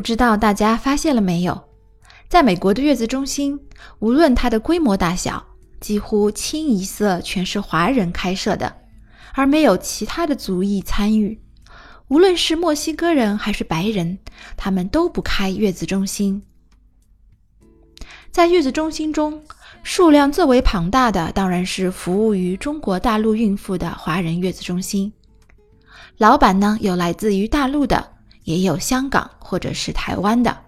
不知道大家发现了没有，在美国的月子中心，无论它的规模大小，几乎清一色全是华人开设的，而没有其他的族裔参与。无论是墨西哥人还是白人，他们都不开月子中心。在月子中心中，数量最为庞大的当然是服务于中国大陆孕妇的华人月子中心。老板呢，有来自于大陆的，也有香港或者是台湾的。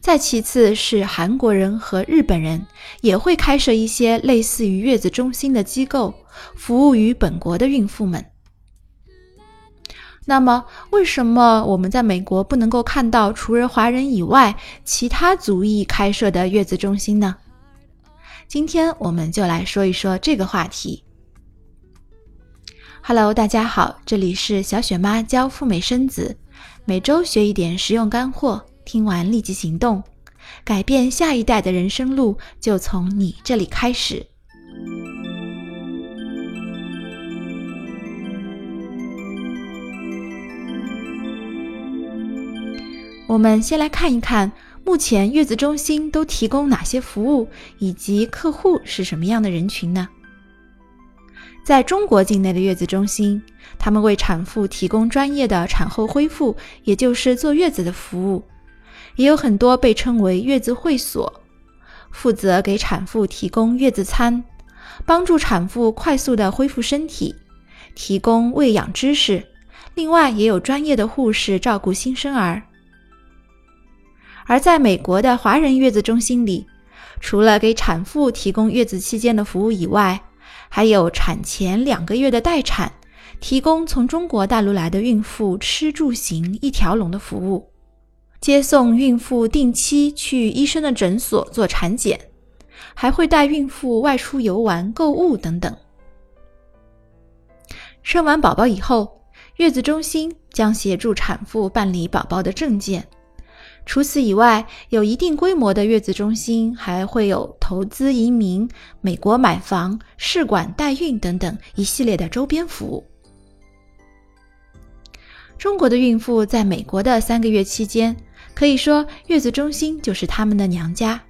再其次是韩国人和日本人也会开设一些类似于月子中心的机构，服务于本国的孕妇们。那么，为什么我们在美国不能够看到除了华人以外其他族裔开设的月子中心呢？今天我们就来说一说这个话题。Hello，大家好，这里是小雪妈教赴美生子，每周学一点实用干货，听完立即行动，改变下一代的人生路就从你这里开始。我们先来看一看，目前月子中心都提供哪些服务，以及客户是什么样的人群呢？在中国境内的月子中心，他们为产妇提供专业的产后恢复，也就是坐月子的服务，也有很多被称为月子会所，负责给产妇提供月子餐，帮助产妇快速的恢复身体，提供喂养知识。另外，也有专业的护士照顾新生儿。而在美国的华人月子中心里，除了给产妇提供月子期间的服务以外，还有产前两个月的待产，提供从中国大陆来的孕妇吃住行一条龙的服务，接送孕妇定期去医生的诊所做产检，还会带孕妇外出游玩、购物等等。生完宝宝以后，月子中心将协助产妇办理宝宝的证件。除此以外，有一定规模的月子中心还会有投资移民、美国买房、试管代孕等等一系列的周边服务。中国的孕妇在美国的三个月期间，可以说月子中心就是他们的娘家。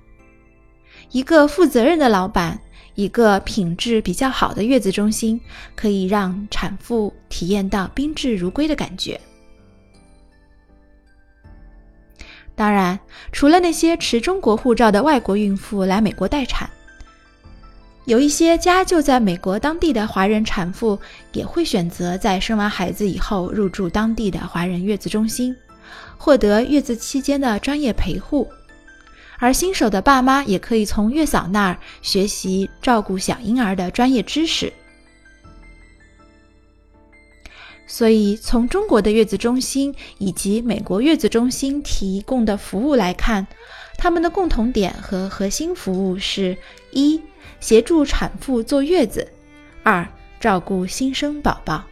一个负责任的老板，一个品质比较好的月子中心，可以让产妇体验到宾至如归的感觉。当然，除了那些持中国护照的外国孕妇来美国待产，有一些家就在美国当地的华人产妇也会选择在生完孩子以后入住当地的华人月子中心，获得月子期间的专业陪护。而新手的爸妈也可以从月嫂那儿学习照顾小婴儿的专业知识。所以，从中国的月子中心以及美国月子中心提供的服务来看，他们的共同点和核心服务是：一、协助产妇坐月子；二、照顾新生宝宝。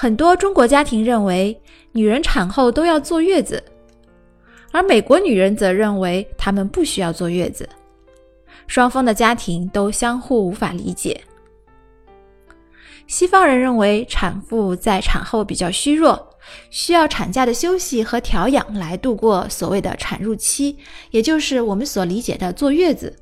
很多中国家庭认为。女人产后都要坐月子，而美国女人则认为她们不需要坐月子。双方的家庭都相互无法理解。西方人认为产妇在产后比较虚弱，需要产假的休息和调养来度过所谓的产褥期，也就是我们所理解的坐月子。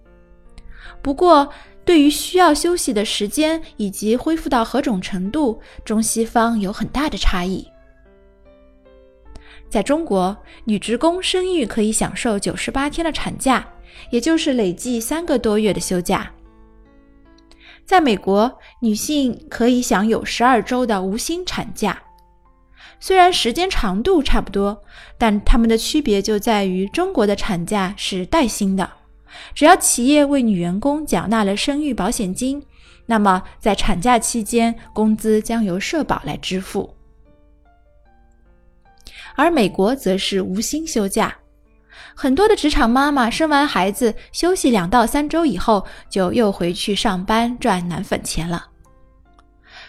不过，对于需要休息的时间以及恢复到何种程度，中西方有很大的差异。在中国，女职工生育可以享受九十八天的产假，也就是累计三个多月的休假。在美国，女性可以享有十二周的无薪产假。虽然时间长度差不多，但它们的区别就在于中国的产假是带薪的，只要企业为女员工缴纳了生育保险金，那么在产假期间，工资将由社保来支付。而美国则是无薪休假，很多的职场妈妈生完孩子休息两到三周以后，就又回去上班赚奶粉钱了。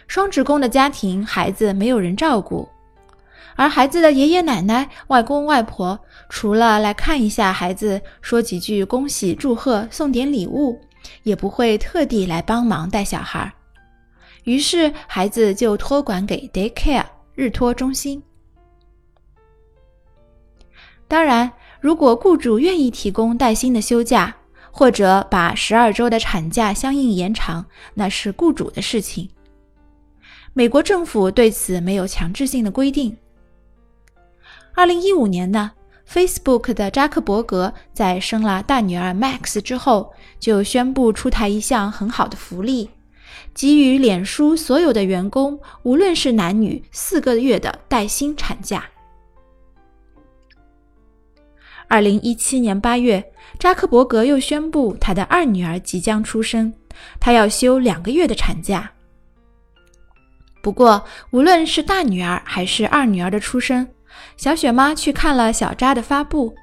双职工的家庭，孩子没有人照顾，而孩子的爷爷奶奶、外公外婆，除了来看一下孩子，说几句恭喜、祝贺、送点礼物，也不会特地来帮忙带小孩。于是，孩子就托管给 daycare 日托中心。当然，如果雇主愿意提供带薪的休假，或者把十二周的产假相应延长，那是雇主的事情。美国政府对此没有强制性的规定。二零一五年呢，Facebook 的扎克伯格在生了大女儿 Max 之后，就宣布出台一项很好的福利，给予脸书所有的员工，无论是男女，四个月的带薪产假。二零一七年八月，扎克伯格又宣布他的二女儿即将出生，他要休两个月的产假。不过，无论是大女儿还是二女儿的出生，小雪妈去看了小扎的发布，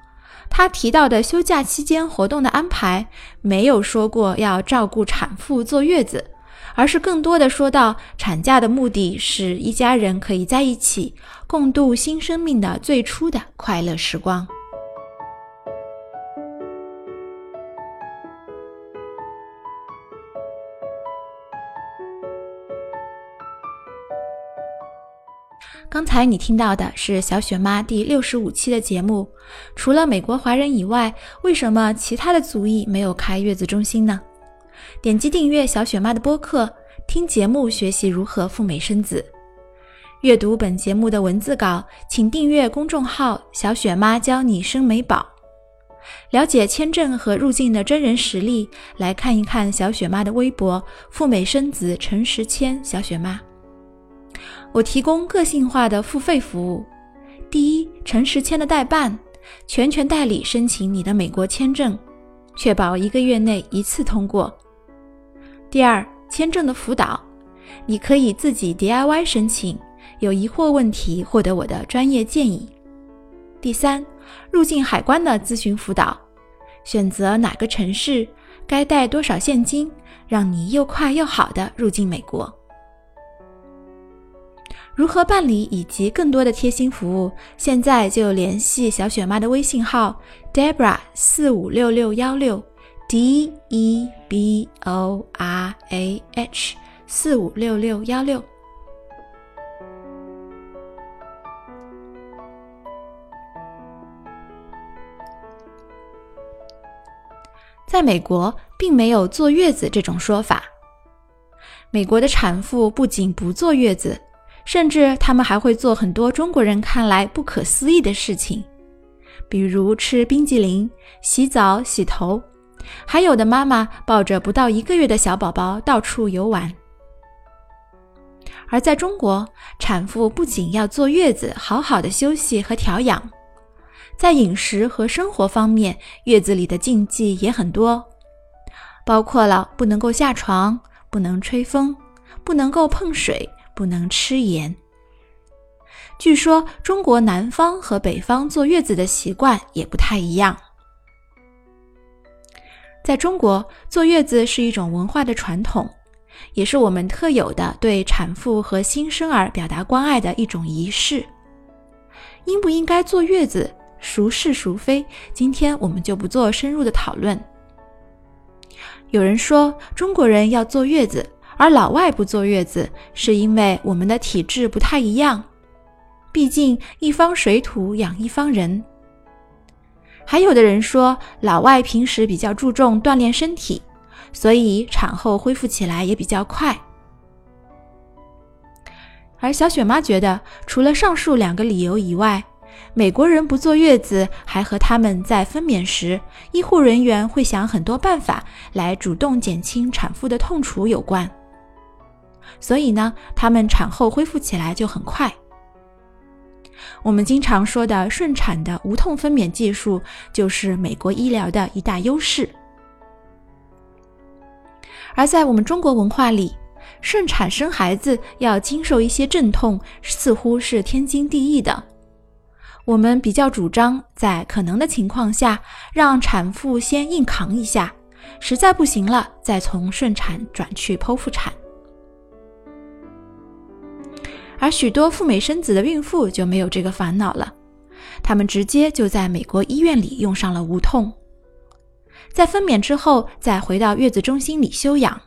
她提到的休假期间活动的安排，没有说过要照顾产妇坐月子，而是更多的说到产假的目的是一家人可以在一起共度新生命的最初的快乐时光。刚才你听到的是小雪妈第六十五期的节目。除了美国华人以外，为什么其他的族裔没有开月子中心呢？点击订阅小雪妈的播客，听节目学习如何赴美生子。阅读本节目的文字稿，请订阅公众号“小雪妈教你生美宝”。了解签证和入境的真人实例，来看一看小雪妈的微博“赴美生子陈时迁小雪妈”。我提供个性化的付费服务：第一，诚实签的代办，全权代理申请你的美国签证，确保一个月内一次通过；第二，签证的辅导，你可以自己 DIY 申请，有疑惑问题获得我的专业建议；第三，入境海关的咨询辅导，选择哪个城市，该带多少现金，让你又快又好的入境美国。如何办理以及更多的贴心服务，现在就联系小雪妈的微信号 Debra 四五六六幺六 D E B O R A H 四五六六幺六。在美国，并没有坐月子这种说法。美国的产妇不仅不坐月子。甚至他们还会做很多中国人看来不可思议的事情，比如吃冰激凌、洗澡、洗头，还有的妈妈抱着不到一个月的小宝宝到处游玩。而在中国，产妇不仅要坐月子，好好的休息和调养，在饮食和生活方面，月子里的禁忌也很多，包括了不能够下床、不能吹风、不能够碰水。不能吃盐。据说中国南方和北方坐月子的习惯也不太一样。在中国，坐月子是一种文化的传统，也是我们特有的对产妇和新生儿表达关爱的一种仪式。应不应该坐月子，孰是孰非？今天我们就不做深入的讨论。有人说，中国人要坐月子。而老外不坐月子，是因为我们的体质不太一样。毕竟一方水土养一方人。还有的人说，老外平时比较注重锻炼身体，所以产后恢复起来也比较快。而小雪妈觉得，除了上述两个理由以外，美国人不坐月子，还和他们在分娩时，医护人员会想很多办法来主动减轻产妇的痛楚有关。所以呢，他们产后恢复起来就很快。我们经常说的顺产的无痛分娩技术，就是美国医疗的一大优势。而在我们中国文化里，顺产生孩子要经受一些阵痛，似乎是天经地义的。我们比较主张在可能的情况下，让产妇先硬扛一下，实在不行了，再从顺产转去剖腹产。而许多赴美生子的孕妇就没有这个烦恼了，她们直接就在美国医院里用上了无痛，在分娩之后再回到月子中心里休养。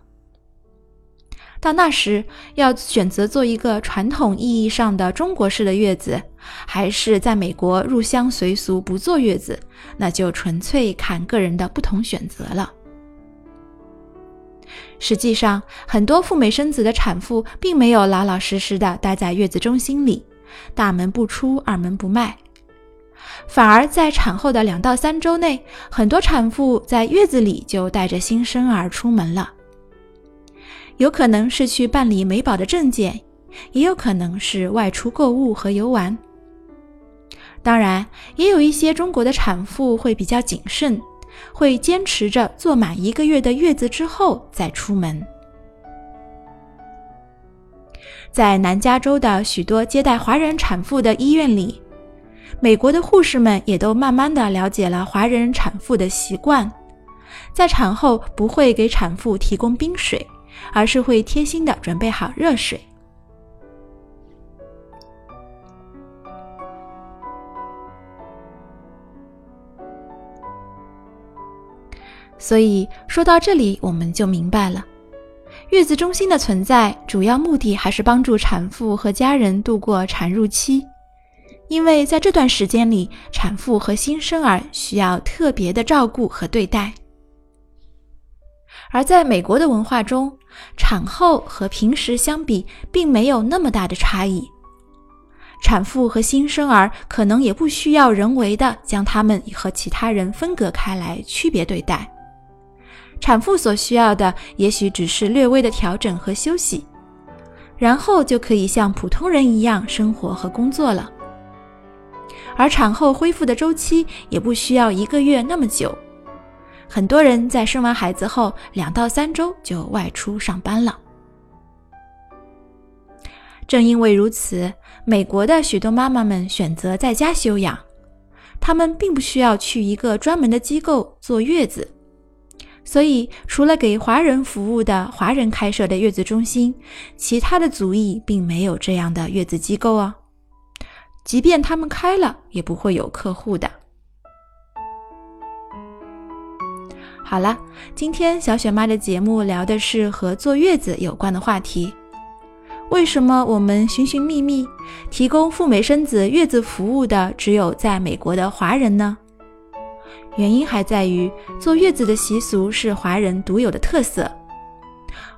到那时，要选择做一个传统意义上的中国式的月子，还是在美国入乡随俗不坐月子，那就纯粹看个人的不同选择了。实际上，很多赴美生子的产妇并没有老老实实的待在月子中心里，大门不出，二门不迈，反而在产后的两到三周内，很多产妇在月子里就带着新生儿出门了。有可能是去办理美宝的证件，也有可能是外出购物和游玩。当然，也有一些中国的产妇会比较谨慎，会坚持着坐满一个月的月子之后再出门。在南加州的许多接待华人产妇的医院里，美国的护士们也都慢慢的了解了华人产妇的习惯，在产后不会给产妇提供冰水。而是会贴心的准备好热水。所以说到这里，我们就明白了，月子中心的存在主要目的还是帮助产妇和家人度过产褥期，因为在这段时间里，产妇和新生儿需要特别的照顾和对待。而在美国的文化中，产后和平时相比，并没有那么大的差异。产妇和新生儿可能也不需要人为的将他们和其他人分隔开来，区别对待。产妇所需要的也许只是略微的调整和休息，然后就可以像普通人一样生活和工作了。而产后恢复的周期也不需要一个月那么久。很多人在生完孩子后两到三周就外出上班了。正因为如此，美国的许多妈妈们选择在家休养，她们并不需要去一个专门的机构坐月子。所以，除了给华人服务的华人开设的月子中心，其他的族裔并没有这样的月子机构哦。即便他们开了，也不会有客户的。好了，今天小雪妈的节目聊的是和坐月子有关的话题。为什么我们寻寻觅觅提供赴美生子月子服务的只有在美国的华人呢？原因还在于坐月子的习俗是华人独有的特色。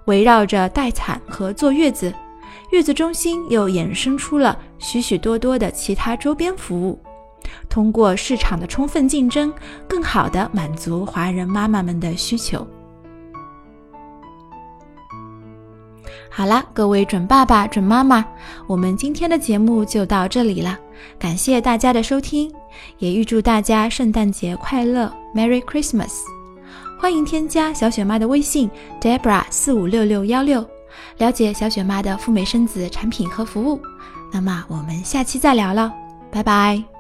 围绕着待产和坐月子，月子中心又衍生出了许许多多的其他周边服务。通过市场的充分竞争，更好地满足华人妈妈们的需求。好啦，各位准爸爸、准妈妈，我们今天的节目就到这里了，感谢大家的收听，也预祝大家圣诞节快乐，Merry Christmas！欢迎添加小雪妈的微信 Debra 四五六六幺六，了解小雪妈的赴美生子产品和服务。那么我们下期再聊了，拜拜。